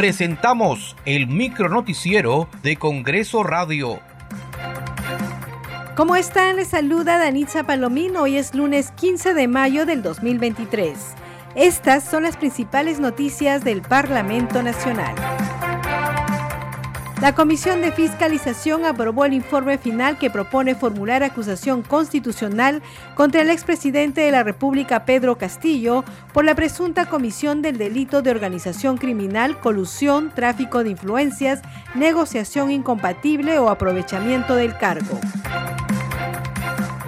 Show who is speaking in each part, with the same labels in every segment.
Speaker 1: presentamos el micronoticiero de Congreso Radio.
Speaker 2: ¿Cómo están? Les saluda Danitza Palomín. Hoy es lunes 15 de mayo del 2023. Estas son las principales noticias del Parlamento Nacional. La Comisión de Fiscalización aprobó el informe final que propone formular acusación constitucional contra el expresidente de la República, Pedro Castillo, por la presunta comisión del delito de organización criminal, colusión, tráfico de influencias, negociación incompatible o aprovechamiento del cargo.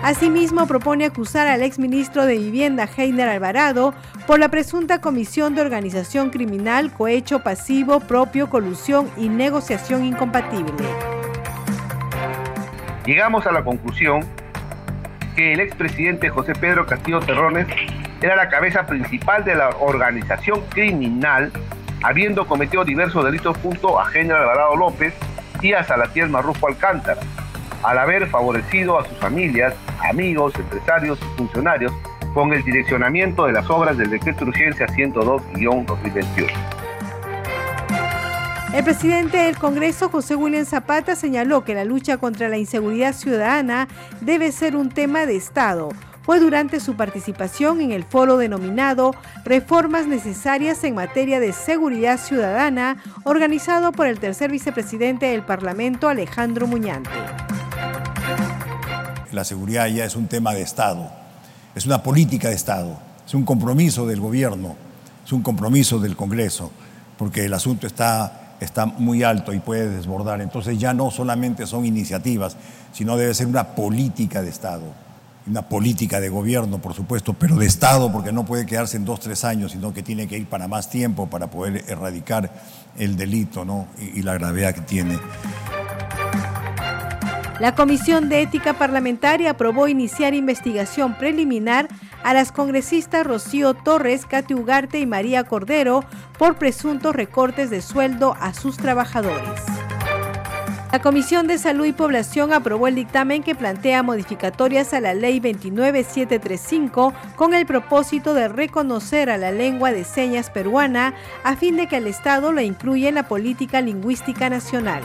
Speaker 2: Asimismo, propone acusar al exministro de Vivienda, Heiner Alvarado, por la presunta comisión de organización criminal, cohecho pasivo, propio, colusión y negociación incompatible.
Speaker 3: Llegamos a la conclusión que el expresidente José Pedro Castillo Terrones era la cabeza principal de la organización criminal, habiendo cometido diversos delitos junto a Heiner Alvarado López y a Salatiel Marrufo Alcántara al haber favorecido a sus familias, amigos, empresarios y funcionarios con el direccionamiento de las obras del decreto de urgencia 102-2021.
Speaker 2: El presidente del Congreso, José William Zapata, señaló que la lucha contra la inseguridad ciudadana debe ser un tema de Estado. Fue durante su participación en el foro denominado Reformas necesarias en materia de seguridad ciudadana, organizado por el tercer vicepresidente del Parlamento, Alejandro Muñante
Speaker 4: la seguridad ya es un tema de Estado, es una política de Estado, es un compromiso del gobierno, es un compromiso del Congreso, porque el asunto está, está muy alto y puede desbordar. Entonces ya no solamente son iniciativas, sino debe ser una política de Estado, una política de gobierno, por supuesto, pero de Estado, porque no puede quedarse en dos, tres años, sino que tiene que ir para más tiempo para poder erradicar el delito ¿no? y, y la gravedad que tiene.
Speaker 2: La Comisión de Ética Parlamentaria aprobó iniciar investigación preliminar a las congresistas Rocío Torres, Cati Ugarte y María Cordero por presuntos recortes de sueldo a sus trabajadores. La Comisión de Salud y Población aprobó el dictamen que plantea modificatorias a la Ley 29735 con el propósito de reconocer a la lengua de señas peruana a fin de que el Estado la incluya en la política lingüística nacional.